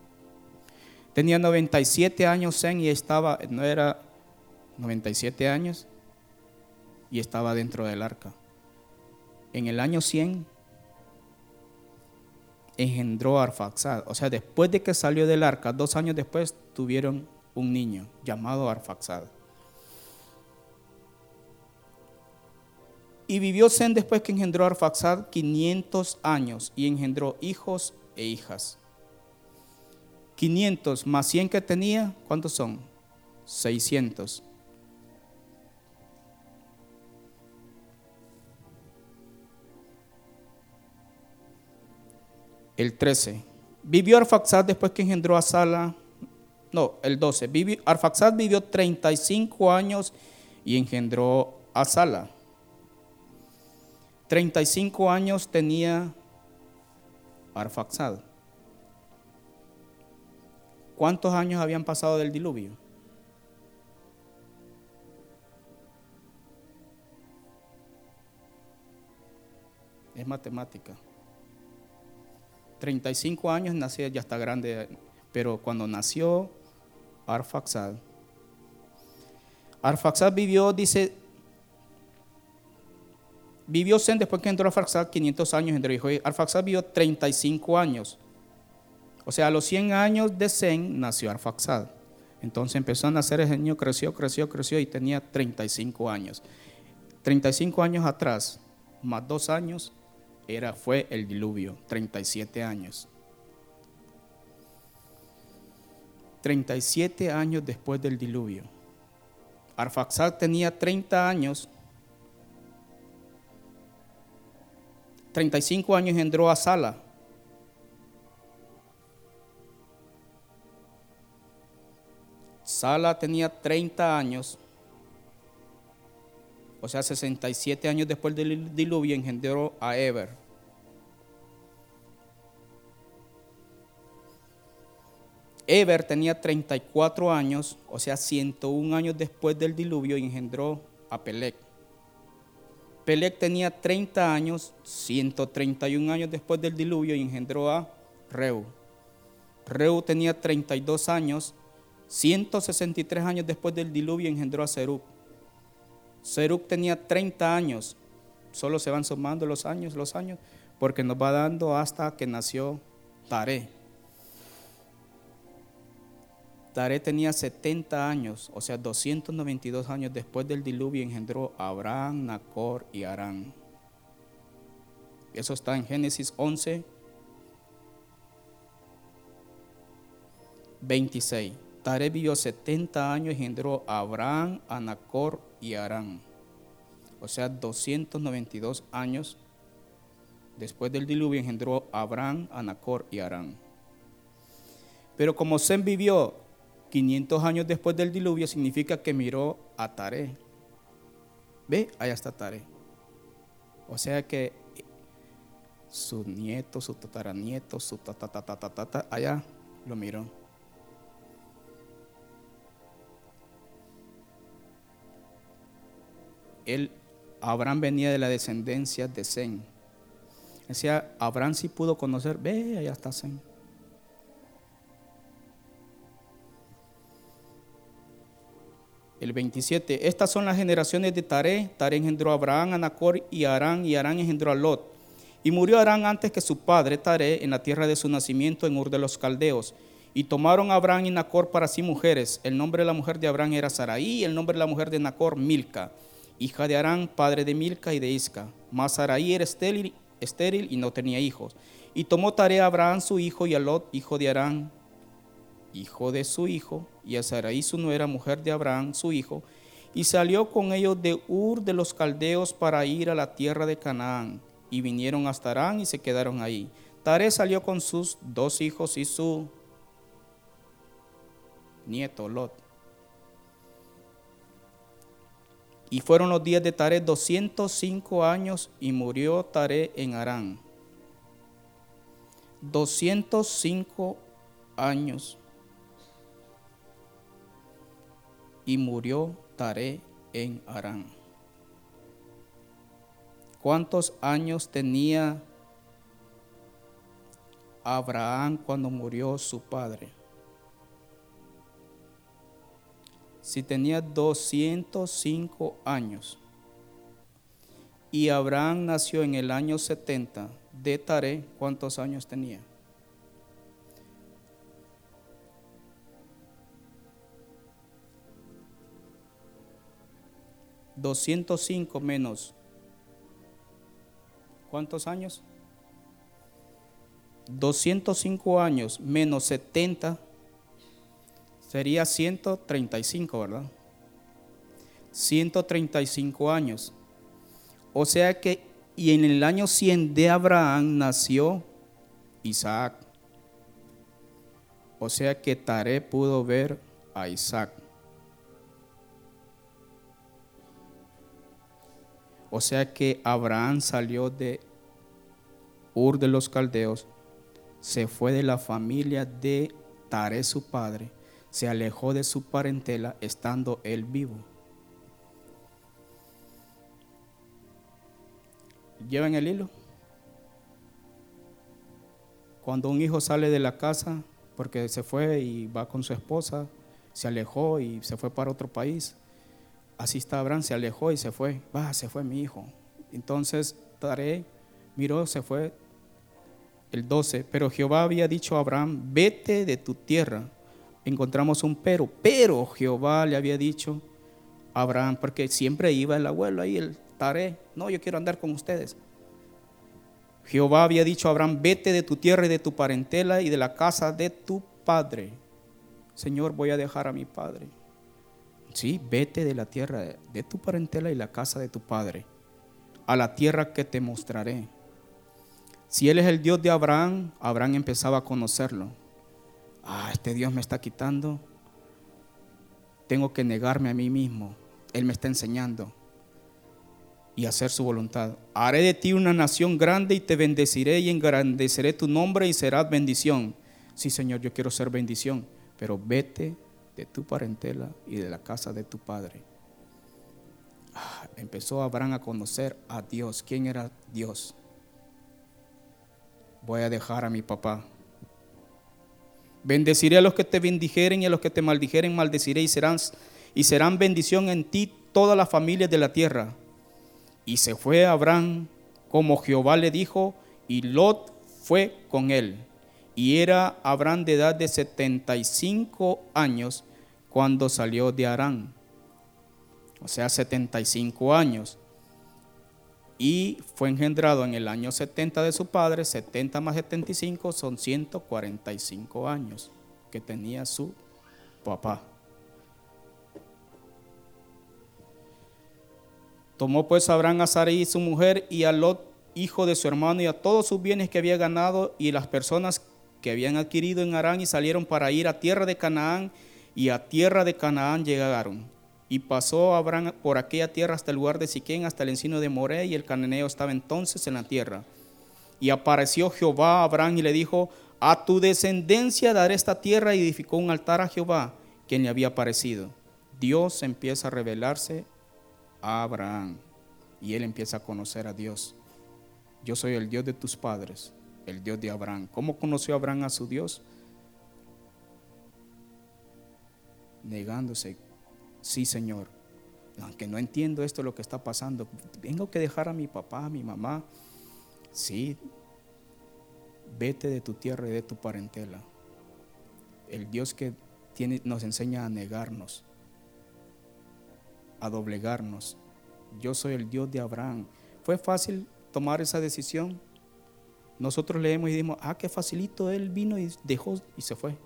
Tenía 97 años Zen y estaba, no era 97 años, y estaba dentro del arca. En el año 100 engendró a Arfaxad. O sea, después de que salió del arca, dos años después tuvieron un niño llamado Arfaxad. Y vivió Zen después que engendró a Arfaxad 500 años y engendró hijos e hijas. 500 más 100 que tenía, ¿cuántos son? 600. El 13. Vivió Arfaxad después que engendró a Sala. No, el 12. Vivió, Arfaxad vivió 35 años y engendró a Sala. 35 años tenía Arfaxad. ¿Cuántos años habían pasado del diluvio? Es matemática. 35 años nació, ya está grande, pero cuando nació Arfaxad, Arfaxad vivió, dice, vivió Zen después que entró Arfaxad 500 años, entró hijo. Arfaxad vivió 35 años. O sea, a los 100 años de Zen nació Arfaxad. Entonces empezó a nacer el niño, creció, creció, creció y tenía 35 años. 35 años atrás, más dos años, era, fue el diluvio, 37 años. 37 años después del diluvio. Arfaxad tenía 30 años. 35 años entró a Sala. Sala tenía 30 años o sea, 67 años después del diluvio, engendró a Eber. Eber tenía 34 años, o sea, 101 años después del diluvio, engendró a Pelec. Pelec tenía 30 años, 131 años después del diluvio, y engendró a Reu. Reu tenía 32 años, 163 años después del diluvio, engendró a Serub. Seruk tenía 30 años, solo se van sumando los años, los años, porque nos va dando hasta que nació Tare. Tare tenía 70 años, o sea, 292 años después del diluvio engendró a Abraham, Nacor y Arán. Eso está en Génesis 11, 26. Tare vivió 70 años y engendró a Abraham, a Nacor y Arán. O sea, 292 años después del diluvio engendró a Abraham, a Nacor y Arán. Pero como Sem vivió 500 años después del diluvio, significa que miró a Tare. ¿Ve? Allá está Tare. O sea que su nieto, su tataranieto, su ta allá lo miró. él, Abraham venía de la descendencia de Zen. Decía, Abraham sí pudo conocer, ve, allá está Zen. El 27, estas son las generaciones de Tare. Tare engendró a Abraham, a Nacor y Arán, y Arán engendró a Lot. Y murió Arán antes que su padre Tare en la tierra de su nacimiento en Ur de los Caldeos. Y tomaron a Abraham y Nacor para sí mujeres. El nombre de la mujer de Abraham era Saraí y el nombre de la mujer de Nacor Milca hija de Arán, padre de Milca y de Isca. Mas Araí era estéril, estéril y no tenía hijos. Y tomó tarea a Abraham su hijo y a Lot, hijo de Arán, hijo de su hijo, y a Sarai su nuera, mujer de Abraham, su hijo, y salió con ellos de Ur de los Caldeos para ir a la tierra de Canaán. Y vinieron hasta Arán y se quedaron ahí. Tare salió con sus dos hijos y su nieto Lot. Y fueron los días de Tare 205 años y murió Tare en Arán. 205 años y murió Tare en Arán. ¿Cuántos años tenía Abraham cuando murió su padre? si tenía 205 años, Y Abraham nació en el año 70 de Taré. ¿Cuántos años tenía? ¿205 menos ¿Cuántos años? 205 años menos 70 sería 135, ¿verdad? 135 años. O sea que, y en el año 100 de Abraham nació Isaac. O sea que Taré pudo ver a Isaac. O sea que Abraham salió de Ur de los Caldeos, se fue de la familia de Tare su padre, se alejó de su parentela estando él vivo. ¿Llevan el hilo? Cuando un hijo sale de la casa porque se fue y va con su esposa, se alejó y se fue para otro país, así está Abraham, se alejó y se fue. Va, se fue mi hijo. Entonces Tare miró, se fue el 12. Pero Jehová había dicho a Abraham, vete de tu tierra. Encontramos un pero, pero Jehová le había dicho a Abraham, porque siempre iba el abuelo ahí, el Tare, no, yo quiero andar con ustedes. Jehová había dicho a Abraham, vete de tu tierra y de tu parentela y de la casa de tu padre. Señor, voy a dejar a mi padre Sí, vete de la tierra de tu parentela y la casa de tu padre, a la tierra que te mostraré. Si Él es el Dios de Abraham, Abraham empezaba a conocerlo. Ah, este Dios me está quitando. Tengo que negarme a mí mismo. Él me está enseñando y hacer su voluntad. Haré de ti una nación grande y te bendeciré y engrandeceré tu nombre y serás bendición. Sí, Señor, yo quiero ser bendición, pero vete de tu parentela y de la casa de tu padre. Ah, empezó Abraham a conocer a Dios. ¿Quién era Dios? Voy a dejar a mi papá. Bendeciré a los que te bendijeren y a los que te maldijeren maldeciré y serán, y serán bendición en ti todas las familias de la tierra. Y se fue Abraham como Jehová le dijo, y Lot fue con él. Y era Abraham de edad de 75 años cuando salió de Arán, o sea, 75 años. Y fue engendrado en el año 70 de su padre, 70 más 75 son 145 años que tenía su papá. Tomó pues Abraham a Sarai su mujer y a Lot, hijo de su hermano, y a todos sus bienes que había ganado y las personas que habían adquirido en Arán y salieron para ir a tierra de Canaán y a tierra de Canaán llegaron. Y pasó Abraham por aquella tierra hasta el lugar de Siquén, hasta el encino de Moré, y el cananeo estaba entonces en la tierra. Y apareció Jehová a Abraham y le dijo, a tu descendencia daré esta tierra, y edificó un altar a Jehová, quien le había aparecido. Dios empieza a revelarse a Abraham, y él empieza a conocer a Dios. Yo soy el Dios de tus padres, el Dios de Abraham. ¿Cómo conoció Abraham a su Dios? Negándose, sí Señor, aunque no entiendo esto lo que está pasando, tengo que dejar a mi papá, a mi mamá, sí, vete de tu tierra y de tu parentela. El Dios que tiene, nos enseña a negarnos, a doblegarnos. Yo soy el Dios de Abraham. ¿Fue fácil tomar esa decisión? Nosotros leemos y dijimos, ah, qué facilito, él vino y dejó y se fue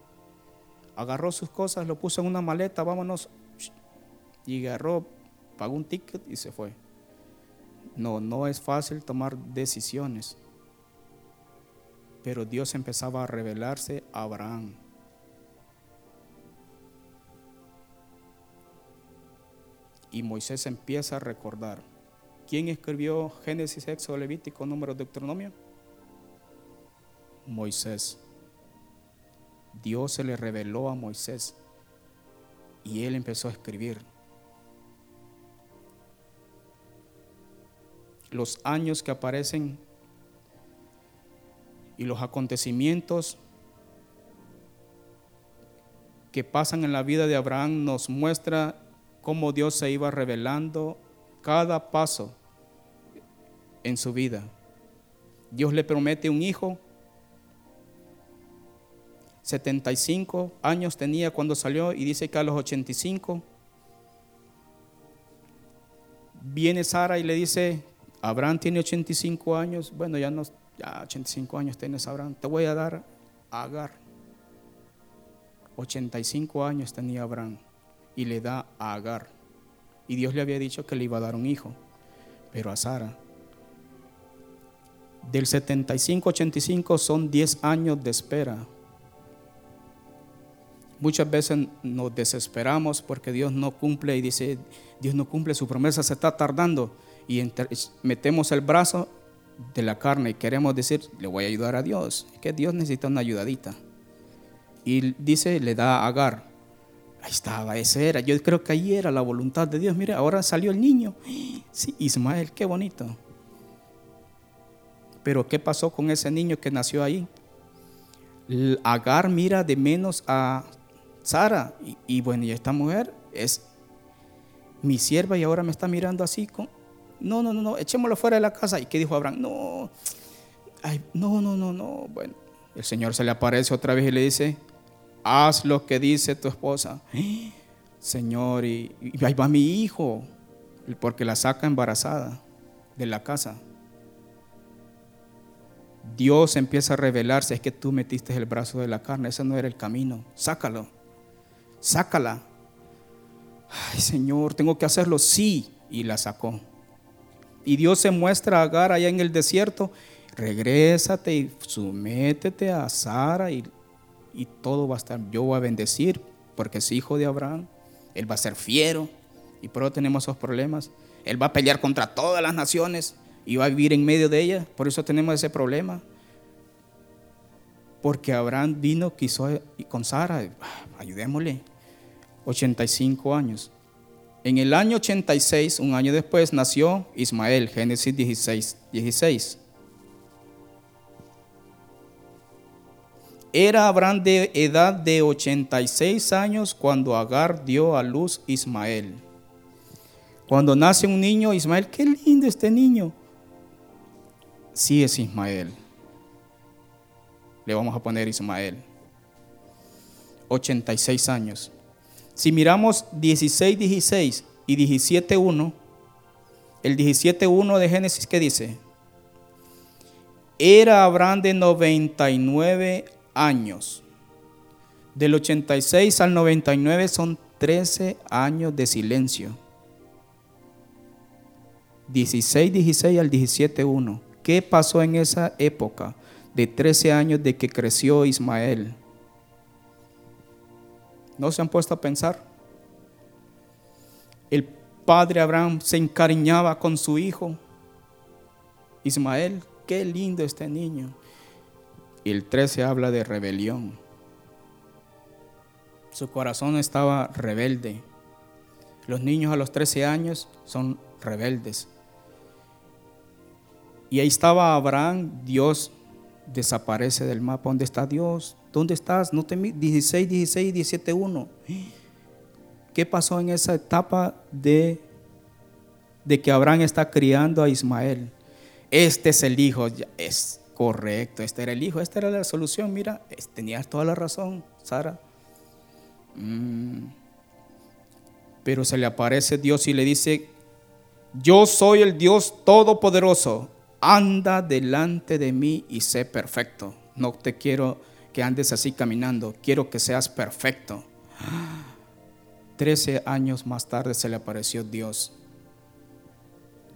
agarró sus cosas, lo puso en una maleta, vámonos. Y agarró, pagó un ticket y se fue. No, no es fácil tomar decisiones. Pero Dios empezaba a revelarse a Abraham. Y Moisés empieza a recordar. ¿Quién escribió Génesis, Éxodo, Levítico, Número, Deuteronomio? Moisés. Dios se le reveló a Moisés y él empezó a escribir. Los años que aparecen y los acontecimientos que pasan en la vida de Abraham nos muestra cómo Dios se iba revelando cada paso en su vida. Dios le promete un hijo. 75 años tenía cuando salió y dice que a los 85 viene Sara y le dice, Abraham tiene 85 años, bueno, ya no, ya 85 años tienes Abraham, te voy a dar a Agar. 85 años tenía Abraham y le da a Agar. Y Dios le había dicho que le iba a dar un hijo, pero a Sara. Del 75 85 son 10 años de espera. Muchas veces nos desesperamos porque Dios no cumple y dice, Dios no cumple su promesa, se está tardando. Y metemos el brazo de la carne y queremos decir, le voy a ayudar a Dios. que Dios necesita una ayudadita. Y dice, le da a Agar. Ahí estaba, ese era. Yo creo que ahí era la voluntad de Dios. Mire, ahora salió el niño. Sí, Ismael, qué bonito. Pero ¿qué pasó con ese niño que nació ahí? Agar mira de menos a Sara. Y, bueno, y esta mujer es mi sierva y ahora me está mirando así. Con, no, no, no, no, echémoslo fuera de la casa. ¿Y qué dijo Abraham? No, no, no, no, no. Bueno, el Señor se le aparece otra vez y le dice, haz lo que dice tu esposa. Señor, y, ahí va mi hijo, porque la saca embarazada de la casa. Dios empieza a revelarse, es que tú metiste el brazo de la carne, ese no era el camino, sácalo, sácala. Ay Señor, tengo que hacerlo, sí, y la sacó. Y Dios se muestra a Agar allá en el desierto, regrésate y sumétete a Sara y y todo va a estar, yo voy a bendecir porque es hijo de Abraham, él va a ser fiero y por eso tenemos esos problemas. Él va a pelear contra todas las naciones y va a vivir en medio de ellas, por eso tenemos ese problema. Porque Abraham vino, quiso con Sara, ayudémosle, 85 años. En el año 86, un año después, nació Ismael, Génesis 16, 16. Era Abraham de edad de 86 años cuando Agar dio a luz Ismael. Cuando nace un niño, Ismael, qué lindo este niño. Sí es Ismael. Le vamos a poner Ismael. 86 años. Si miramos 16, 16 y 17, 1, el 17, 1 de Génesis, ¿qué dice? Era Abraham de 99 años. Del 86 al 99 son 13 años de silencio. 16, 16 al 17, 1. ¿Qué pasó en esa época de 13 años de que creció Ismael? ¿No se han puesto a pensar? El padre Abraham se encariñaba con su hijo. Ismael, qué lindo este niño. Y el 13 habla de rebelión. Su corazón estaba rebelde. Los niños a los 13 años son rebeldes. Y ahí estaba Abraham, Dios desaparece del mapa. ¿Dónde está Dios? ¿Dónde estás? No te 16, 16, 17, 1. ¿Qué pasó en esa etapa de, de que Abraham está criando a Ismael? Este es el hijo, es, Correcto, este era el hijo, esta era la solución. Mira, tenías toda la razón, Sara. Mm. Pero se le aparece Dios y le dice, yo soy el Dios todopoderoso, anda delante de mí y sé perfecto. No te quiero que andes así caminando, quiero que seas perfecto. Trece años más tarde se le apareció Dios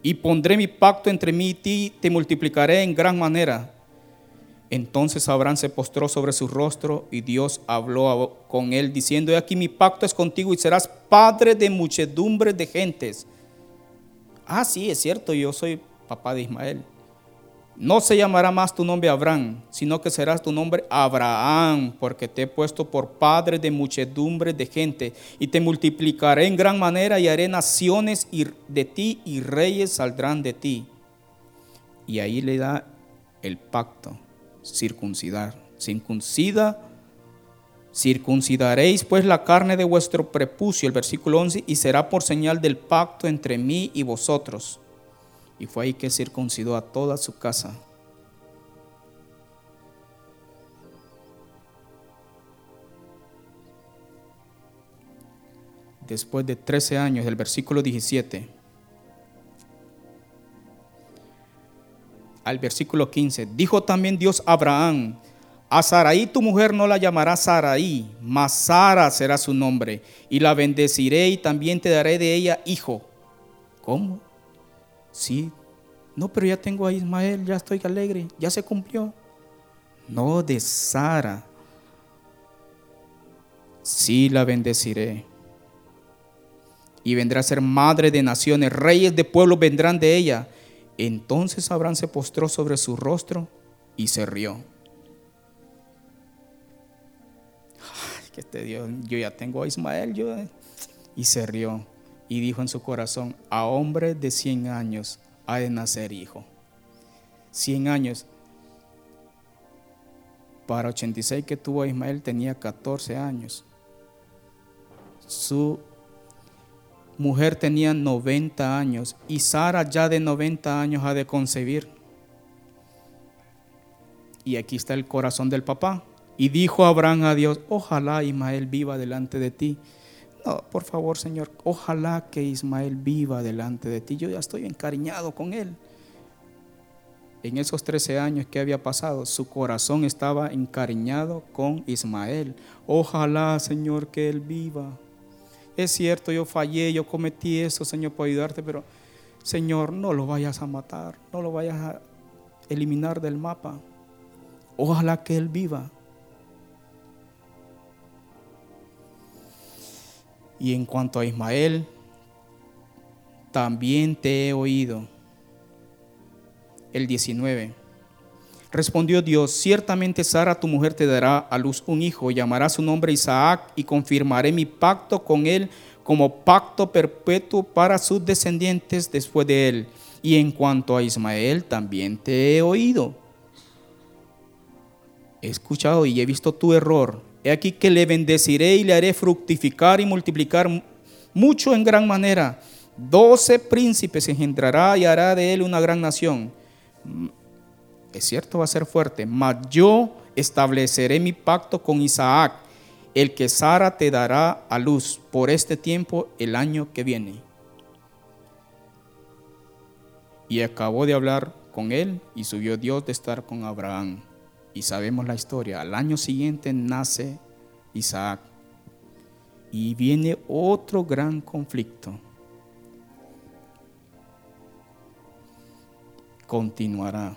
y pondré mi pacto entre mí y ti, te multiplicaré en gran manera. Entonces Abraham se postró sobre su rostro y Dios habló con él diciendo, aquí mi pacto es contigo y serás padre de muchedumbre de gentes. Ah, sí, es cierto, yo soy papá de Ismael. No se llamará más tu nombre Abraham, sino que serás tu nombre Abraham, porque te he puesto por padre de muchedumbre de gente, y te multiplicaré en gran manera y haré naciones de ti y reyes saldrán de ti. Y ahí le da el pacto, circuncidar. Circuncida, circuncidaréis pues la carne de vuestro prepucio, el versículo 11, y será por señal del pacto entre mí y vosotros Y fue ahí que circuncidó a toda su casa. Después de 13 años, el versículo 17 al versículo 15, dijo también Dios a Abraham, a Saraí tu mujer no la llamará Saraí, mas Sara será su nombre, y la bendeciré y también te daré de ella hijo. ¿Cómo? Sí. No, pero ya tengo a Ismael, ya estoy alegre, ya se cumplió. No, de Sara. Sí la bendeciré. Y vendrá a ser madre de naciones, reyes de pueblos vendrán de ella. Entonces Abraham se postró sobre su rostro y se rió. Ay, que este Dios, yo ya tengo a Ismael, yo. Y se rió y dijo en su corazón, a hombre de 100 años ha de nacer hijo. 100 años. Para 86 que tuvo Ismael tenía 14 años. Su mujer tenía 90 años y Sara ya de 90 años ha de concebir. Y aquí está el corazón del papá. Y dijo Abraham a Dios, ojalá Ismael viva delante de ti. No, por favor, Señor, ojalá que Ismael viva delante de ti. Yo ya estoy encariñado con él. En esos 13 años que había pasado, su corazón estaba encariñado con Ismael. Ojalá, Señor, que él viva. Es cierto, yo fallé, yo cometí eso, Señor, por ayudarte, pero Señor, no lo vayas a matar, no lo vayas a eliminar del mapa. Ojalá que Él viva. Y en cuanto a Ismael, también te he oído. El 19. Respondió Dios, ciertamente Sara, tu mujer, te dará a luz un hijo, llamará su nombre Isaac, y confirmaré mi pacto con él como pacto perpetuo para sus descendientes después de él. Y en cuanto a Ismael, también te he oído. He escuchado y he visto tu error. He aquí que le bendeciré y le haré fructificar y multiplicar mucho en gran manera. Doce príncipes engendrará y hará de él una gran nación es cierto, va a ser fuerte, mas yo estableceré mi pacto con Isaac, el que Sara te dará a luz por este tiempo el año que viene. Y acabó de hablar con él y subió Dios de estar con Abraham. Y sabemos la historia. Al año siguiente nace Isaac. Y viene otro gran conflicto. Continuará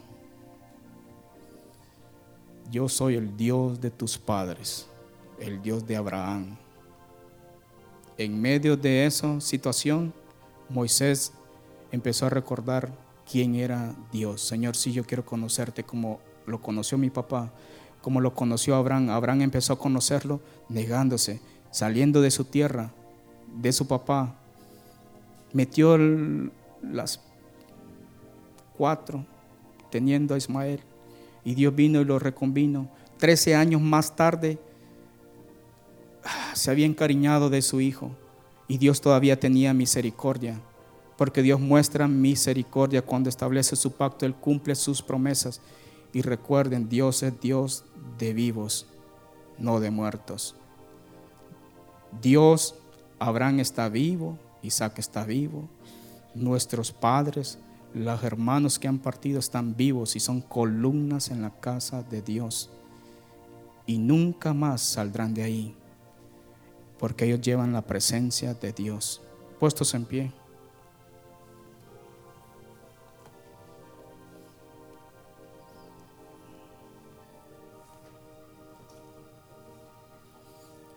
yo soy el Dios de tus padres, el Dios de Abraham. En medio de esa situación, Moisés empezó a recordar quién era Dios. Señor, si yo quiero conocerte como lo conoció mi papá, como lo conoció Abraham. Abraham empezó a conocerlo negándose, saliendo de su tierra, de su papá. Metió las cuatro, teniendo a Ismael. Y Dios vino y lo reconvino. Trece años más tarde se había encariñado de su hijo y Dios todavía tenía misericordia. Porque Dios muestra misericordia cuando establece su pacto, Él cumple sus promesas. Y recuerden, Dios es Dios de vivos, no de muertos. Dios, Abraham está vivo, Isaac está vivo, nuestros padres, los hermanos que han partido están vivos y son columnas en la casa de Dios. Y nunca más saldrán de ahí, porque ellos llevan la presencia de Dios. Puestos en pie.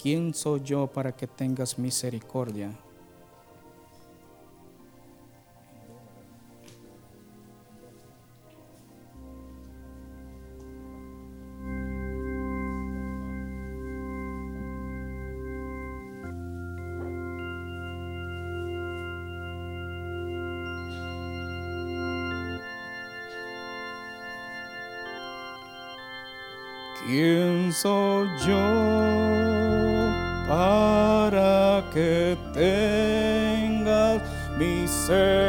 ¿Quién soy yo para que tengas misericordia? Que tengas misericordia?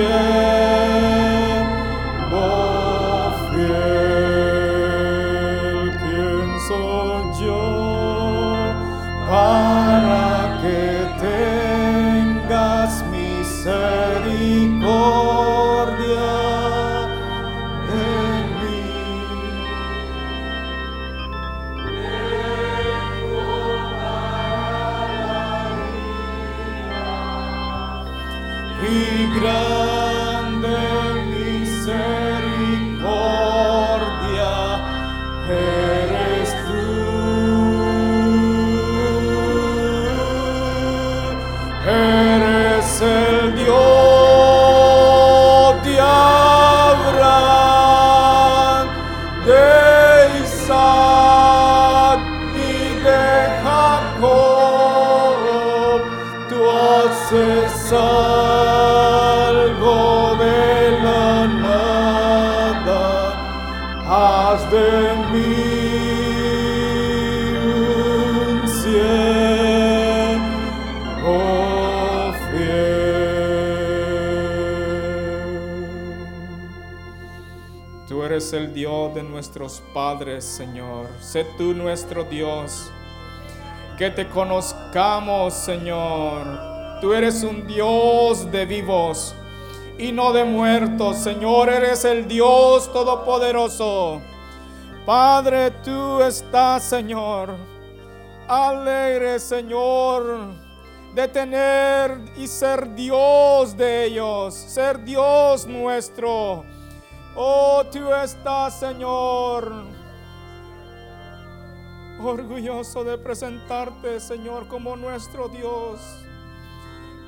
Un Señor. Sé tú nuestro Dios. Que te conozcamos, Señor. Tú eres un Dios de vivos y no de muertos. Señor, eres el Dios todopoderoso. Padre, tú estás, Señor. Alegre, Señor, de tener y ser Dios de ellos, ser Dios nuestro. Oh, tú estás, Señor de presentarte, Señor, como nuestro Dios.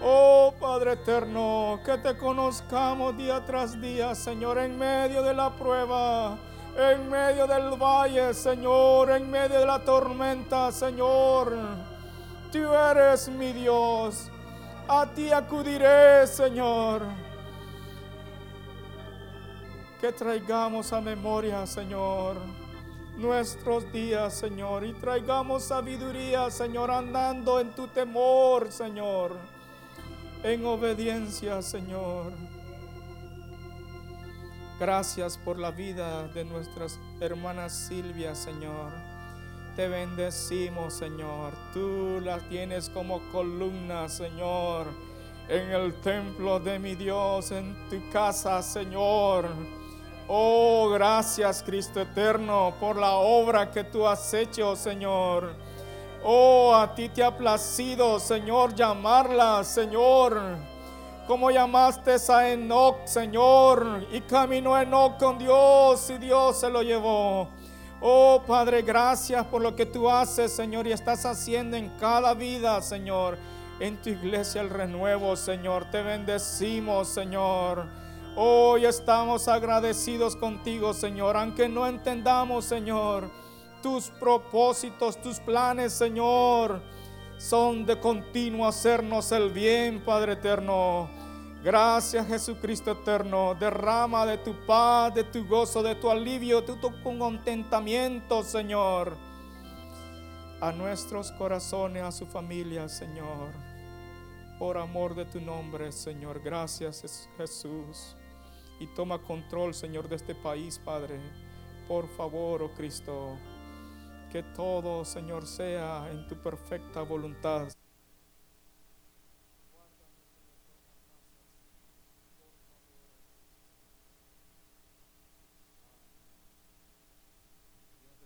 Oh Padre eterno, que te conozcamos día tras día, Señor, en medio de la prueba, en medio del valle, Señor, en medio de la tormenta, Señor. Tú eres mi Dios. A ti acudiré, Señor. Que traigamos a memoria, Señor nuestros días, Señor, y traigamos sabiduría, Señor, andando en tu temor, Señor, en obediencia, Señor. Gracias por la vida de nuestras hermanas Silvia, Señor. Te bendecimos, Señor. Tú la tienes como columna, Señor, en el templo de mi Dios, en tu casa, Señor. Oh, gracias Cristo eterno por la obra que tú has hecho, Señor. Oh, a ti te ha placido, Señor, llamarla, Señor. Como llamaste a Enoch, Señor, y caminó Enoch con Dios y Dios se lo llevó. Oh Padre, gracias por lo que tú haces, Señor, y estás haciendo en cada vida, Señor. En tu iglesia el renuevo, Señor. Te bendecimos, Señor. Hoy estamos agradecidos contigo, Señor, aunque no entendamos, Señor, tus propósitos, tus planes, Señor, son de continuo hacernos el bien, Padre eterno. Gracias, Jesucristo eterno. Derrama de tu paz, de tu gozo, de tu alivio, de tu contentamiento, Señor, a nuestros corazones, a su familia, Señor. Por amor de tu nombre, Señor. Gracias, Jesús y toma control, Señor, de este país, Padre. Por favor, oh Cristo, que todo, Señor, sea en tu perfecta voluntad.